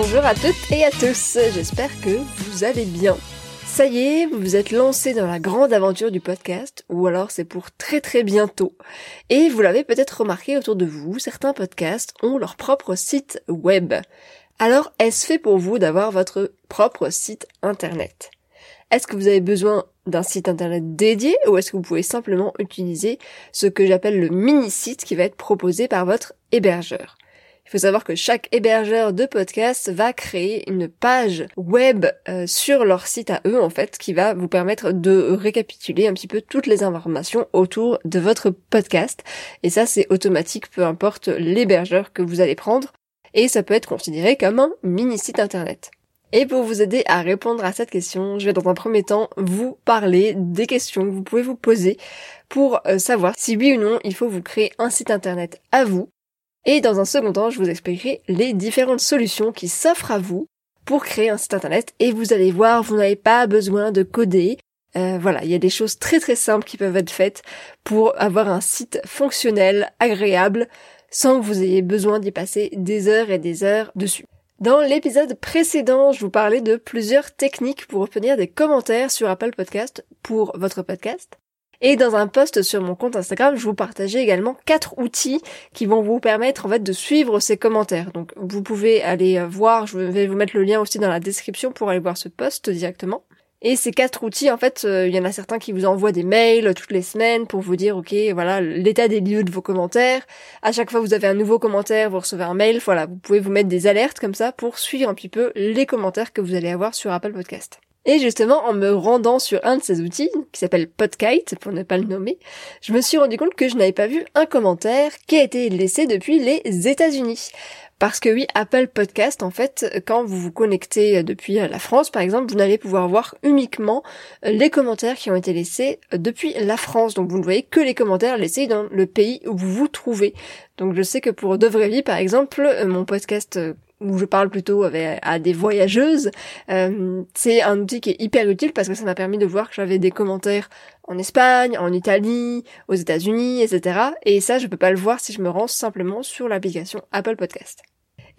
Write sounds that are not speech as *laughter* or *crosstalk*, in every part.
Bonjour à toutes et à tous, j'espère que vous allez bien. Ça y est, vous vous êtes lancé dans la grande aventure du podcast, ou alors c'est pour très très bientôt. Et vous l'avez peut-être remarqué autour de vous, certains podcasts ont leur propre site web. Alors, est-ce fait pour vous d'avoir votre propre site internet? Est-ce que vous avez besoin d'un site internet dédié ou est-ce que vous pouvez simplement utiliser ce que j'appelle le mini-site qui va être proposé par votre hébergeur? Il faut savoir que chaque hébergeur de podcast va créer une page web euh, sur leur site à eux en fait qui va vous permettre de récapituler un petit peu toutes les informations autour de votre podcast. Et ça c'est automatique peu importe l'hébergeur que vous allez prendre. Et ça peut être considéré comme un mini site internet. Et pour vous aider à répondre à cette question, je vais dans un premier temps vous parler des questions que vous pouvez vous poser pour euh, savoir si oui ou non il faut vous créer un site internet à vous et dans un second temps, je vous expliquerai les différentes solutions qui s'offrent à vous pour créer un site internet. Et vous allez voir, vous n'avez pas besoin de coder. Euh, voilà, il y a des choses très très simples qui peuvent être faites pour avoir un site fonctionnel, agréable, sans que vous ayez besoin d'y passer des heures et des heures dessus. Dans l'épisode précédent, je vous parlais de plusieurs techniques pour obtenir des commentaires sur Apple Podcast pour votre podcast. Et dans un post sur mon compte Instagram, je vous partageais également quatre outils qui vont vous permettre en fait de suivre ces commentaires. Donc vous pouvez aller euh, voir, je vais vous mettre le lien aussi dans la description pour aller voir ce post directement. Et ces quatre outils, en fait, euh, il y en a certains qui vous envoient des mails toutes les semaines pour vous dire, ok, voilà, l'état des lieux de vos commentaires. À chaque fois que vous avez un nouveau commentaire, vous recevez un mail. Voilà, vous pouvez vous mettre des alertes comme ça pour suivre un petit peu les commentaires que vous allez avoir sur Apple Podcast. Et justement, en me rendant sur un de ces outils, qui s'appelle Podkite, pour ne pas le nommer, je me suis rendu compte que je n'avais pas vu un commentaire qui a été laissé depuis les États-Unis. Parce que oui, Apple Podcast, en fait, quand vous vous connectez depuis la France, par exemple, vous n'allez pouvoir voir uniquement les commentaires qui ont été laissés depuis la France. Donc vous ne voyez que les commentaires laissés dans le pays où vous vous trouvez. Donc je sais que pour De Vraie Vie, par exemple, mon podcast où je parle plutôt à des voyageuses, euh, c'est un outil qui est hyper utile parce que ça m'a permis de voir que j'avais des commentaires en Espagne, en Italie, aux États-Unis, etc. Et ça, je peux pas le voir si je me rends simplement sur l'application Apple Podcast.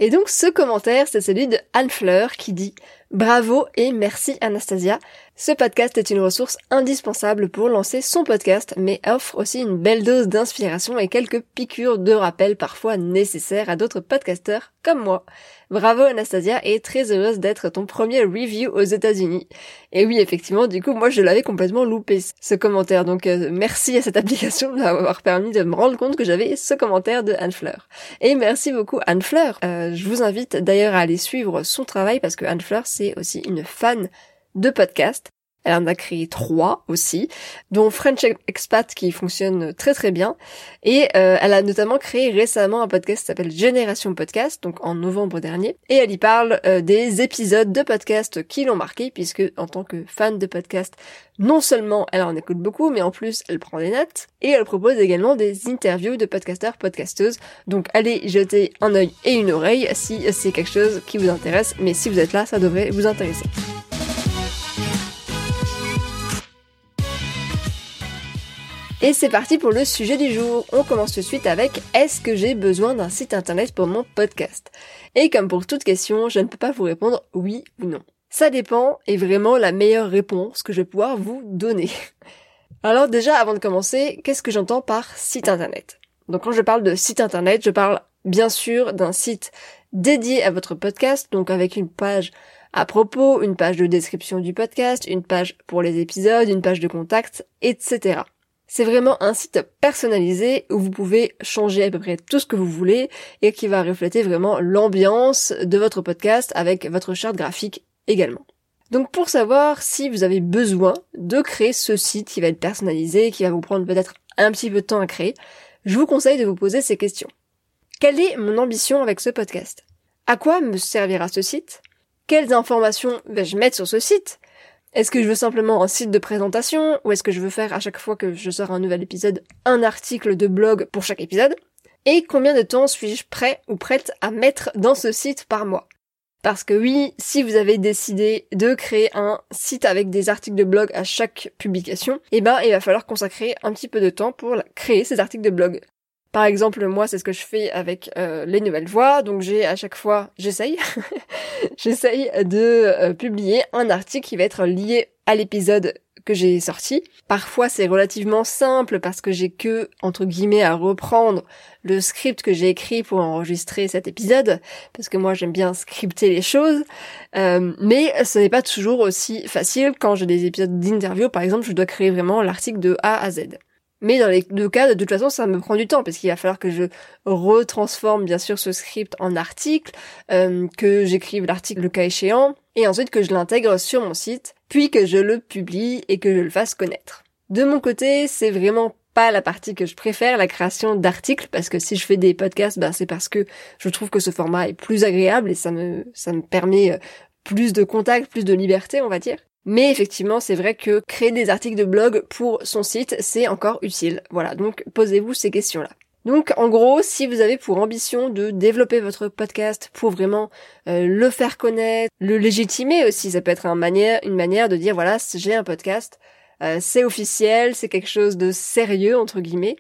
Et donc ce commentaire, c'est celui de Anne Fleur qui dit Bravo et merci Anastasia. Ce podcast est une ressource indispensable pour lancer son podcast, mais offre aussi une belle dose d'inspiration et quelques piqûres de rappel parfois nécessaires à d'autres podcasteurs comme moi. Bravo Anastasia et très heureuse d'être ton premier review aux États-Unis. Et oui, effectivement, du coup, moi je l'avais complètement loupé ce commentaire. Donc euh, merci à cette application de m'avoir permis de me rendre compte que j'avais ce commentaire de Anne Fleur. Et merci beaucoup Anne Fleur. Euh, je vous invite d'ailleurs à aller suivre son travail parce que Anne Fleur aussi une fan de podcast. Elle en a créé trois aussi, dont French Expat qui fonctionne très très bien. Et euh, elle a notamment créé récemment un podcast qui s'appelle Génération Podcast, donc en novembre dernier. Et elle y parle euh, des épisodes de podcast qui l'ont marqué, puisque en tant que fan de podcast, non seulement elle en écoute beaucoup, mais en plus elle prend des notes. Et elle propose également des interviews de podcasteurs, podcasteuses. Donc allez jeter un œil et une oreille si c'est quelque chose qui vous intéresse. Mais si vous êtes là, ça devrait vous intéresser. Et c'est parti pour le sujet du jour. On commence tout de suite avec Est-ce que j'ai besoin d'un site internet pour mon podcast? Et comme pour toute question, je ne peux pas vous répondre oui ou non. Ça dépend et vraiment la meilleure réponse que je vais pouvoir vous donner. *laughs* Alors déjà, avant de commencer, qu'est-ce que j'entends par site internet? Donc quand je parle de site internet, je parle bien sûr d'un site dédié à votre podcast, donc avec une page à propos, une page de description du podcast, une page pour les épisodes, une page de contact, etc. C'est vraiment un site personnalisé où vous pouvez changer à peu près tout ce que vous voulez et qui va refléter vraiment l'ambiance de votre podcast avec votre charte graphique également. Donc pour savoir si vous avez besoin de créer ce site qui va être personnalisé, qui va vous prendre peut-être un petit peu de temps à créer, je vous conseille de vous poser ces questions. Quelle est mon ambition avec ce podcast? À quoi me servira ce site? Quelles informations vais-je mettre sur ce site? Est-ce que je veux simplement un site de présentation ou est-ce que je veux faire à chaque fois que je sors un nouvel épisode un article de blog pour chaque épisode? Et combien de temps suis-je prêt ou prête à mettre dans ce site par mois? Parce que oui, si vous avez décidé de créer un site avec des articles de blog à chaque publication, eh ben, il va falloir consacrer un petit peu de temps pour créer ces articles de blog. Par exemple, moi, c'est ce que je fais avec euh, les nouvelles voix. Donc, j'ai à chaque fois, j'essaye, *laughs* j'essaye de euh, publier un article qui va être lié à l'épisode que j'ai sorti. Parfois c'est relativement simple parce que j'ai que, entre guillemets, à reprendre le script que j'ai écrit pour enregistrer cet épisode, parce que moi j'aime bien scripter les choses, euh, mais ce n'est pas toujours aussi facile quand j'ai des épisodes d'interview, par exemple, je dois créer vraiment l'article de A à Z. Mais dans les deux cas, de toute façon, ça me prend du temps parce qu'il va falloir que je retransforme bien sûr ce script en article, euh, que j'écrive l'article le cas échéant, et ensuite que je l'intègre sur mon site, puis que je le publie et que je le fasse connaître. De mon côté, c'est vraiment pas la partie que je préfère, la création d'articles, parce que si je fais des podcasts, ben c'est parce que je trouve que ce format est plus agréable et ça me, ça me permet euh, plus de contact, plus de liberté, on va dire. Mais effectivement, c'est vrai que créer des articles de blog pour son site, c'est encore utile. Voilà, donc posez-vous ces questions-là. Donc en gros, si vous avez pour ambition de développer votre podcast pour vraiment euh, le faire connaître, le légitimer aussi, ça peut être une manière, de dire voilà, j'ai un podcast, euh, c'est officiel, c'est quelque chose de sérieux entre guillemets.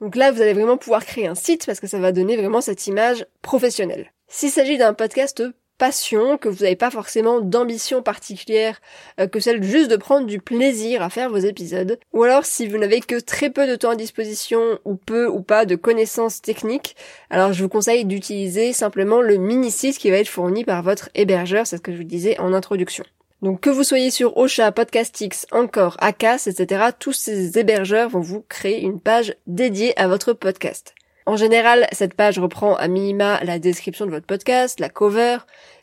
Donc là, vous allez vraiment pouvoir créer un site parce que ça va donner vraiment cette image professionnelle. S'il s'agit d'un podcast passion, que vous n'avez pas forcément d'ambition particulière euh, que celle juste de prendre du plaisir à faire vos épisodes, ou alors si vous n'avez que très peu de temps à disposition ou peu ou pas de connaissances techniques, alors je vous conseille d'utiliser simplement le mini-site qui va être fourni par votre hébergeur, c'est ce que je vous disais en introduction. Donc que vous soyez sur Ocha, Podcastix, Encore, Acas, etc., tous ces hébergeurs vont vous créer une page dédiée à votre podcast. En général, cette page reprend à minima la description de votre podcast, la cover,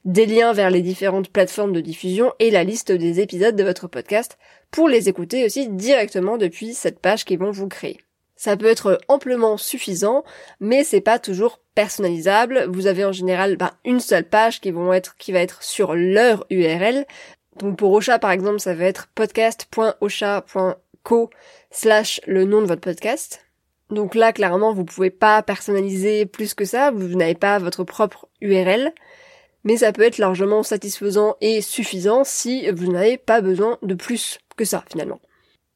des liens vers les différentes plateformes de diffusion et la liste des épisodes de votre podcast pour les écouter aussi directement depuis cette page qu'ils vont vous créer. Ça peut être amplement suffisant, mais c'est pas toujours personnalisable. Vous avez en général ben, une seule page qui vont être, qui va être sur leur URL. Donc pour Ocha par exemple, ça va être podcast.ocha.co slash le nom de votre podcast. Donc là, clairement, vous pouvez pas personnaliser plus que ça, vous n'avez pas votre propre URL, mais ça peut être largement satisfaisant et suffisant si vous n'avez pas besoin de plus que ça, finalement.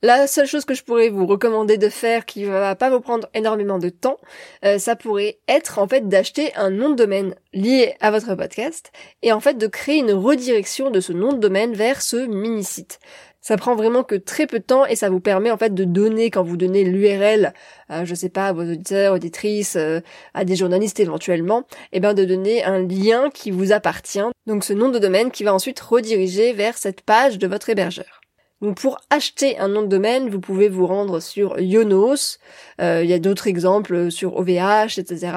La seule chose que je pourrais vous recommander de faire qui va pas vous prendre énormément de temps, euh, ça pourrait être en fait d'acheter un nom de domaine lié à votre podcast et en fait de créer une redirection de ce nom de domaine vers ce mini-site. Ça prend vraiment que très peu de temps et ça vous permet en fait de donner quand vous donnez l'URL, euh, je sais pas, à vos auditeurs, auditrices, euh, à des journalistes éventuellement, et eh ben de donner un lien qui vous appartient. Donc ce nom de domaine qui va ensuite rediriger vers cette page de votre hébergeur. Donc pour acheter un nom de domaine, vous pouvez vous rendre sur Yonos, euh, il y a d'autres exemples sur OVH, etc.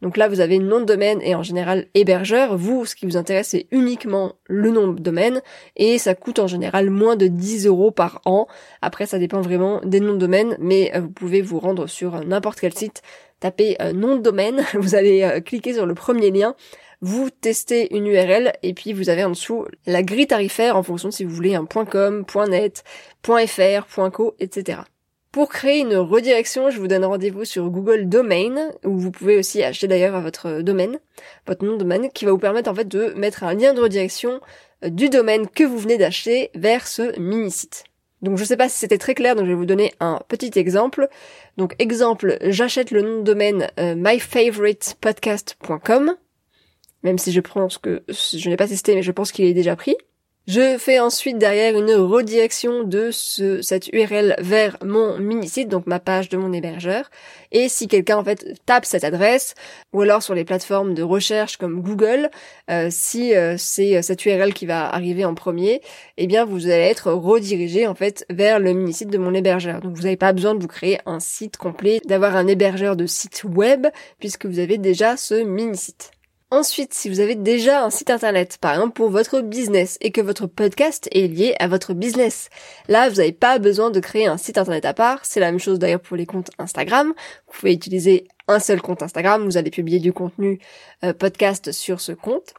Donc là, vous avez nom de domaine et en général hébergeur. Vous, ce qui vous intéresse, c'est uniquement le nom de domaine et ça coûte en général moins de 10 euros par an. Après, ça dépend vraiment des noms de domaine, mais euh, vous pouvez vous rendre sur n'importe quel site, taper euh, nom de domaine, *laughs* vous allez cliquer sur le premier lien vous testez une URL et puis vous avez en dessous la grille tarifaire en fonction si vous voulez un .com, .net, .fr, .co, etc. Pour créer une redirection, je vous donne rendez-vous sur Google Domain, où vous pouvez aussi acheter d'ailleurs votre domaine, votre nom de domaine, qui va vous permettre en fait de mettre un lien de redirection euh, du domaine que vous venez d'acheter vers ce mini-site. Donc je sais pas si c'était très clair, donc je vais vous donner un petit exemple. Donc exemple, j'achète le nom de domaine euh, myfavoritepodcast.com même si je pense que je n'ai pas testé, mais je pense qu'il est déjà pris. Je fais ensuite derrière une redirection de ce, cette URL vers mon mini-site, donc ma page de mon hébergeur. Et si quelqu'un en fait tape cette adresse, ou alors sur les plateformes de recherche comme Google, euh, si euh, c'est euh, cette URL qui va arriver en premier, eh bien vous allez être redirigé en fait vers le mini-site de mon hébergeur. Donc vous n'avez pas besoin de vous créer un site complet, d'avoir un hébergeur de site web, puisque vous avez déjà ce mini-site. Ensuite, si vous avez déjà un site internet, par exemple pour votre business, et que votre podcast est lié à votre business, là, vous n'avez pas besoin de créer un site internet à part. C'est la même chose d'ailleurs pour les comptes Instagram. Vous pouvez utiliser un seul compte Instagram, vous allez publier du contenu euh, podcast sur ce compte.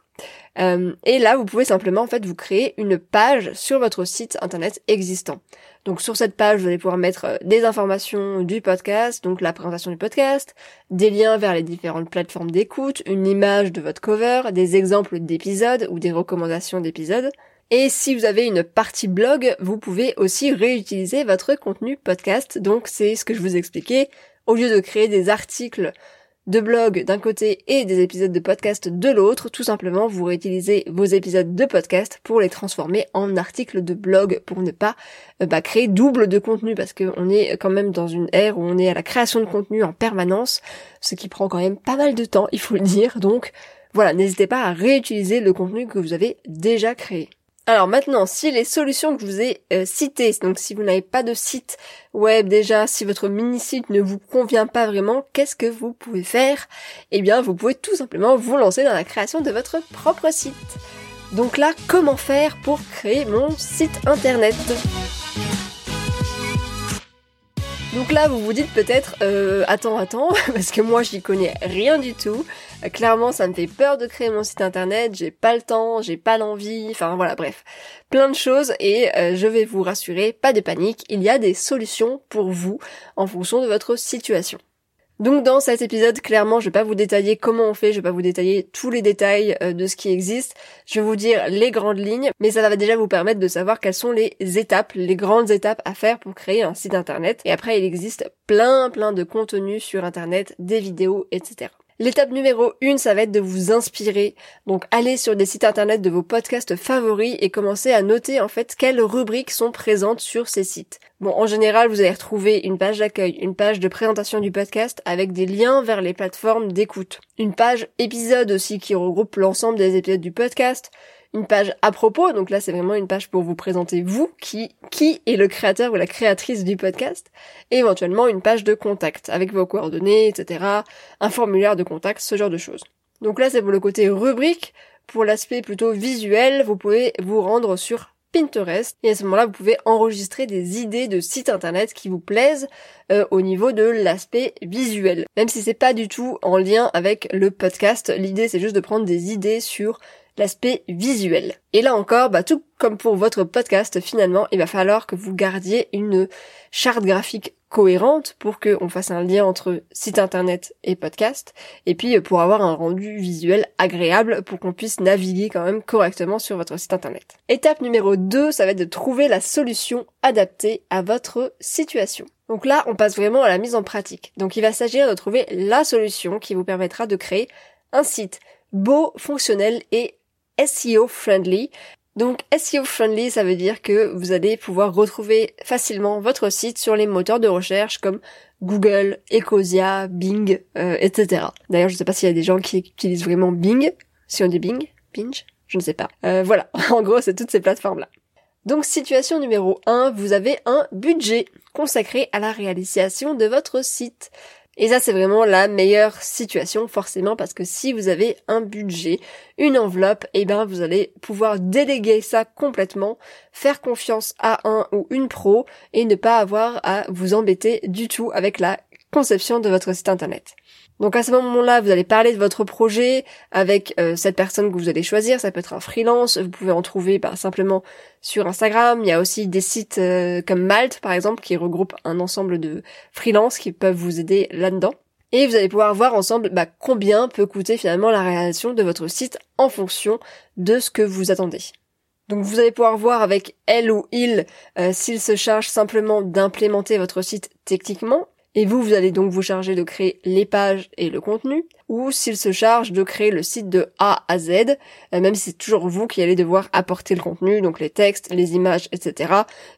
Euh, et là, vous pouvez simplement en fait vous créer une page sur votre site internet existant. Donc sur cette page, vous allez pouvoir mettre euh, des informations du podcast, donc la présentation du podcast, des liens vers les différentes plateformes d'écoute, une image de votre cover, des exemples d'épisodes ou des recommandations d'épisodes. Et si vous avez une partie blog, vous pouvez aussi réutiliser votre contenu podcast. Donc c'est ce que je vous expliquais. Au lieu de créer des articles de blog d'un côté et des épisodes de podcast de l'autre, tout simplement vous réutilisez vos épisodes de podcast pour les transformer en articles de blog pour ne pas euh, bah, créer double de contenu parce qu'on est quand même dans une ère où on est à la création de contenu en permanence, ce qui prend quand même pas mal de temps, il faut le dire. Donc voilà, n'hésitez pas à réutiliser le contenu que vous avez déjà créé. Alors maintenant, si les solutions que je vous ai euh, citées, donc si vous n'avez pas de site web déjà, si votre mini-site ne vous convient pas vraiment, qu'est-ce que vous pouvez faire? Eh bien, vous pouvez tout simplement vous lancer dans la création de votre propre site. Donc là, comment faire pour créer mon site internet? Donc là, vous vous dites peut-être, euh, attends, attends, *laughs* parce que moi, j'y connais rien du tout. Euh, clairement, ça me fait peur de créer mon site internet. J'ai pas le temps, j'ai pas l'envie. Enfin voilà, bref, plein de choses. Et euh, je vais vous rassurer, pas de panique. Il y a des solutions pour vous en fonction de votre situation. Donc dans cet épisode, clairement, je vais pas vous détailler comment on fait, je vais pas vous détailler tous les détails euh, de ce qui existe. Je vais vous dire les grandes lignes, mais ça va déjà vous permettre de savoir quelles sont les étapes, les grandes étapes à faire pour créer un site internet. Et après, il existe plein plein de contenus sur internet, des vidéos, etc. L'étape numéro 1, ça va être de vous inspirer. Donc allez sur des sites internet de vos podcasts favoris et commencez à noter en fait quelles rubriques sont présentes sur ces sites. Bon, en général, vous allez retrouver une page d'accueil, une page de présentation du podcast avec des liens vers les plateformes d'écoute. Une page épisode aussi qui regroupe l'ensemble des épisodes du podcast, une page à propos, donc là c'est vraiment une page pour vous présenter vous, qui, qui est le créateur ou la créatrice du podcast, et éventuellement une page de contact avec vos coordonnées, etc., un formulaire de contact, ce genre de choses. Donc là c'est pour le côté rubrique, pour l'aspect plutôt visuel, vous pouvez vous rendre sur Pinterest et à ce moment-là vous pouvez enregistrer des idées de sites internet qui vous plaisent euh, au niveau de l'aspect visuel. Même si c'est pas du tout en lien avec le podcast, l'idée c'est juste de prendre des idées sur l'aspect visuel. Et là encore, bah, tout comme pour votre podcast, finalement, il va falloir que vous gardiez une charte graphique cohérente pour qu'on fasse un lien entre site internet et podcast, et puis pour avoir un rendu visuel agréable pour qu'on puisse naviguer quand même correctement sur votre site internet. Étape numéro 2, ça va être de trouver la solution adaptée à votre situation. Donc là, on passe vraiment à la mise en pratique. Donc il va s'agir de trouver la solution qui vous permettra de créer un site beau, fonctionnel et SEO friendly. Donc SEO friendly, ça veut dire que vous allez pouvoir retrouver facilement votre site sur les moteurs de recherche comme Google, Ecosia, Bing, euh, etc. D'ailleurs, je ne sais pas s'il y a des gens qui utilisent vraiment Bing. Si on dit Bing, Bing, je ne sais pas. Euh, voilà, *laughs* en gros, c'est toutes ces plateformes-là. Donc situation numéro 1, vous avez un budget consacré à la réalisation de votre site. Et ça, c'est vraiment la meilleure situation, forcément, parce que si vous avez un budget, une enveloppe, eh ben, vous allez pouvoir déléguer ça complètement, faire confiance à un ou une pro, et ne pas avoir à vous embêter du tout avec la conception de votre site internet. Donc à ce moment-là, vous allez parler de votre projet avec euh, cette personne que vous allez choisir. Ça peut être un freelance. Vous pouvez en trouver bah, simplement sur Instagram. Il y a aussi des sites euh, comme Malte, par exemple, qui regroupent un ensemble de freelances qui peuvent vous aider là-dedans. Et vous allez pouvoir voir ensemble bah, combien peut coûter finalement la réalisation de votre site en fonction de ce que vous attendez. Donc vous allez pouvoir voir avec elle ou il euh, s'il se charge simplement d'implémenter votre site techniquement et vous, vous allez donc vous charger de créer les pages et le contenu. ou s'il se charge de créer le site de A à Z, euh, même si c'est toujours vous qui allez devoir apporter le contenu, donc les textes, les images, etc.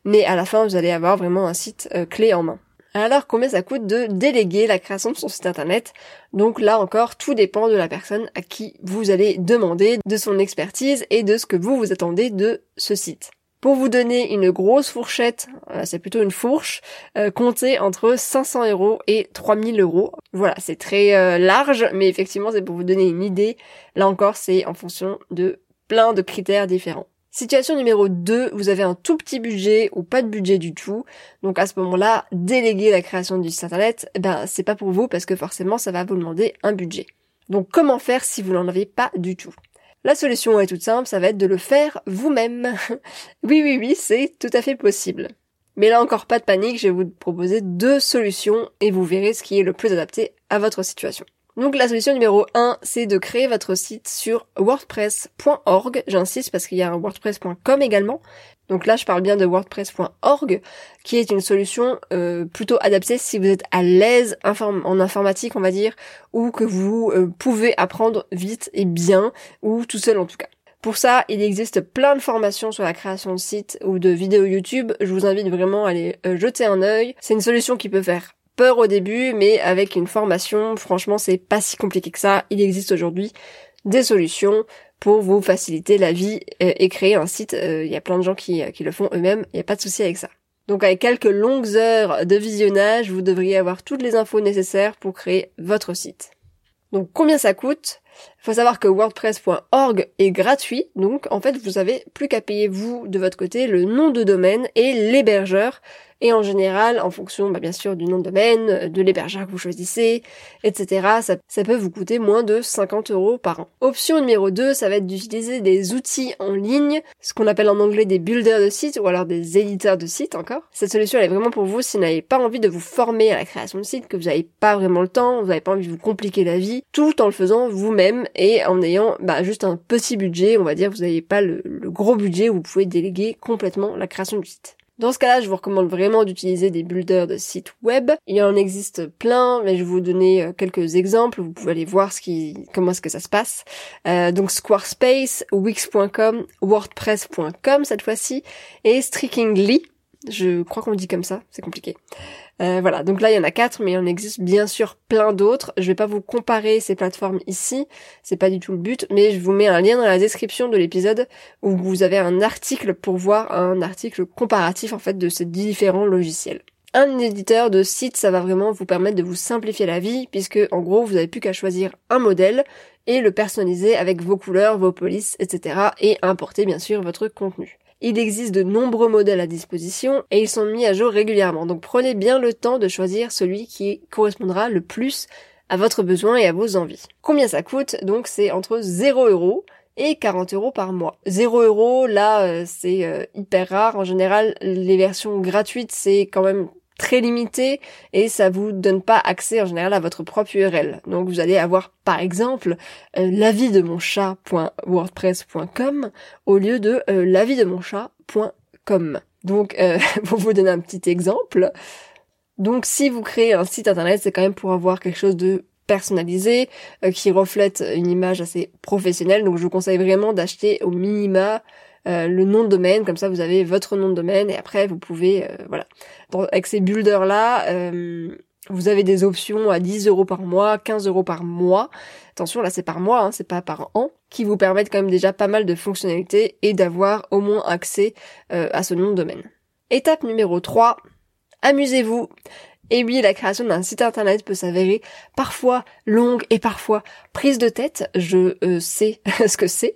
Mais à la fin, vous allez avoir vraiment un site euh, clé en main. Alors combien ça coûte de déléguer la création de son site internet? Donc là encore, tout dépend de la personne à qui vous allez demander, de son expertise et de ce que vous vous attendez de ce site. Pour vous donner une grosse fourchette, euh, c'est plutôt une fourche, euh, comptez entre 500 euros et 3000 euros. Voilà, c'est très euh, large, mais effectivement c'est pour vous donner une idée. Là encore, c'est en fonction de plein de critères différents. Situation numéro 2, vous avez un tout petit budget ou pas de budget du tout. Donc à ce moment-là, déléguer la création du site internet, eh ben c'est pas pour vous parce que forcément ça va vous demander un budget. Donc comment faire si vous n'en avez pas du tout? La solution est toute simple, ça va être de le faire vous-même. *laughs* oui, oui, oui, c'est tout à fait possible. Mais là encore, pas de panique, je vais vous proposer deux solutions et vous verrez ce qui est le plus adapté à votre situation. Donc la solution numéro 1, c'est de créer votre site sur wordpress.org. J'insiste parce qu'il y a un wordpress.com également. Donc là, je parle bien de wordpress.org, qui est une solution euh, plutôt adaptée si vous êtes à l'aise en informatique, on va dire, ou que vous euh, pouvez apprendre vite et bien, ou tout seul en tout cas. Pour ça, il existe plein de formations sur la création de sites ou de vidéos YouTube. Je vous invite vraiment à aller euh, jeter un œil. C'est une solution qui peut faire peur au début, mais avec une formation, franchement, c'est pas si compliqué que ça. Il existe aujourd'hui des solutions pour vous faciliter la vie euh, et créer un site. Euh, il y a plein de gens qui, qui le font eux-mêmes, il n'y a pas de souci avec ça. Donc avec quelques longues heures de visionnage, vous devriez avoir toutes les infos nécessaires pour créer votre site. Donc combien ça coûte? Faut savoir que wordpress.org est gratuit, donc en fait vous avez plus qu'à payer vous de votre côté le nom de domaine et l'hébergeur et en général, en fonction bah, bien sûr du nom de domaine, de l'hébergeur que vous choisissez, etc., ça, peut vous coûter moins de 50 euros par an. Option numéro 2, ça va être d'utiliser des outils en ligne, ce qu'on appelle en anglais des builders de sites ou alors des éditeurs de sites encore. Cette solution elle est vraiment pour vous si vous n'avez pas envie de vous former à la création de sites, que vous n'avez pas vraiment le temps, vous n'avez pas envie de vous compliquer la vie, tout en le faisant vous-même et en ayant bah, juste un petit budget, on va dire, vous n'avez pas le gros budget où vous pouvez déléguer complètement la création du site. Dans ce cas-là, je vous recommande vraiment d'utiliser des builders de sites web. Il en existe plein, mais je vais vous donner euh, quelques exemples. Vous pouvez aller voir ce qui, comment est-ce que ça se passe. Euh, donc Squarespace, Wix.com, WordPress.com cette fois-ci, et Strikingly. Je crois qu'on le dit comme ça, c'est compliqué. Euh, voilà, donc là il y en a quatre, mais il en existe bien sûr plein d'autres. Je vais pas vous comparer ces plateformes ici, c'est pas du tout le but, mais je vous mets un lien dans la description de l'épisode où vous avez un article pour voir un article comparatif en fait de ces différents logiciels. Un éditeur de site, ça va vraiment vous permettre de vous simplifier la vie, puisque en gros vous n'avez plus qu'à choisir un modèle et le personnaliser avec vos couleurs, vos polices, etc. et importer bien sûr votre contenu. Il existe de nombreux modèles à disposition et ils sont mis à jour régulièrement. Donc prenez bien le temps de choisir celui qui correspondra le plus à votre besoin et à vos envies. Combien ça coûte? Donc c'est entre 0 euros et 40 euros par mois. 0 euros, là, euh, c'est euh, hyper rare. En général, les versions gratuites, c'est quand même très limité et ça vous donne pas accès en général à votre propre URL. Donc vous allez avoir par exemple euh, l'avis de mon chat.wordpress.com au lieu de euh, l'avis de mon chat.com. Donc euh, *laughs* pour vous donner un petit exemple, donc si vous créez un site internet, c'est quand même pour avoir quelque chose de personnalisé qui reflète une image assez professionnelle. Donc je vous conseille vraiment d'acheter au minima euh, le nom de domaine, comme ça vous avez votre nom de domaine et après vous pouvez, euh, voilà. avec ces builders là, euh, vous avez des options à 10 euros par mois, 15 euros par mois. Attention, là c'est par mois, hein, c'est pas par an, qui vous permettent quand même déjà pas mal de fonctionnalités et d'avoir au moins accès à ce nom de domaine. Étape numéro 3, amusez-vous. Et oui, la création d'un site internet peut s'avérer parfois longue et parfois prise de tête. Je euh, sais *laughs* ce que c'est.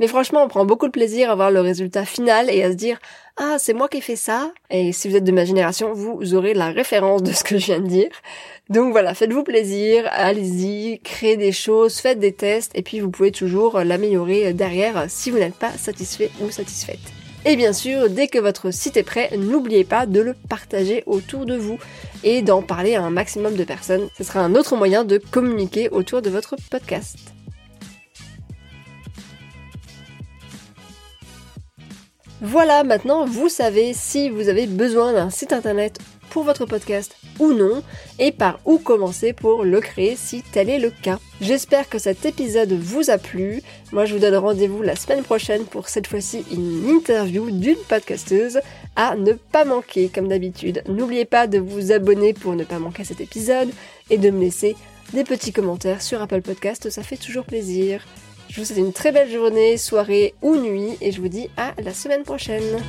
Mais franchement, on prend beaucoup de plaisir à voir le résultat final et à se dire ah, c'est moi qui ai fait ça. Et si vous êtes de ma génération, vous aurez la référence de ce que je viens de dire. Donc voilà, faites-vous plaisir, allez-y, créez des choses, faites des tests et puis vous pouvez toujours l'améliorer derrière si vous n'êtes pas satisfait ou satisfaite. Et bien sûr, dès que votre site est prêt, n'oubliez pas de le partager autour de vous et d'en parler à un maximum de personnes. Ce sera un autre moyen de communiquer autour de votre podcast. Voilà, maintenant vous savez si vous avez besoin d'un site internet pour votre podcast ou non, et par où commencer pour le créer si tel est le cas. J'espère que cet épisode vous a plu. Moi je vous donne rendez-vous la semaine prochaine pour cette fois-ci une interview d'une podcasteuse à ne pas manquer comme d'habitude. N'oubliez pas de vous abonner pour ne pas manquer cet épisode et de me laisser des petits commentaires sur Apple Podcast, ça fait toujours plaisir. Je vous souhaite une très belle journée, soirée ou nuit et je vous dis à la semaine prochaine.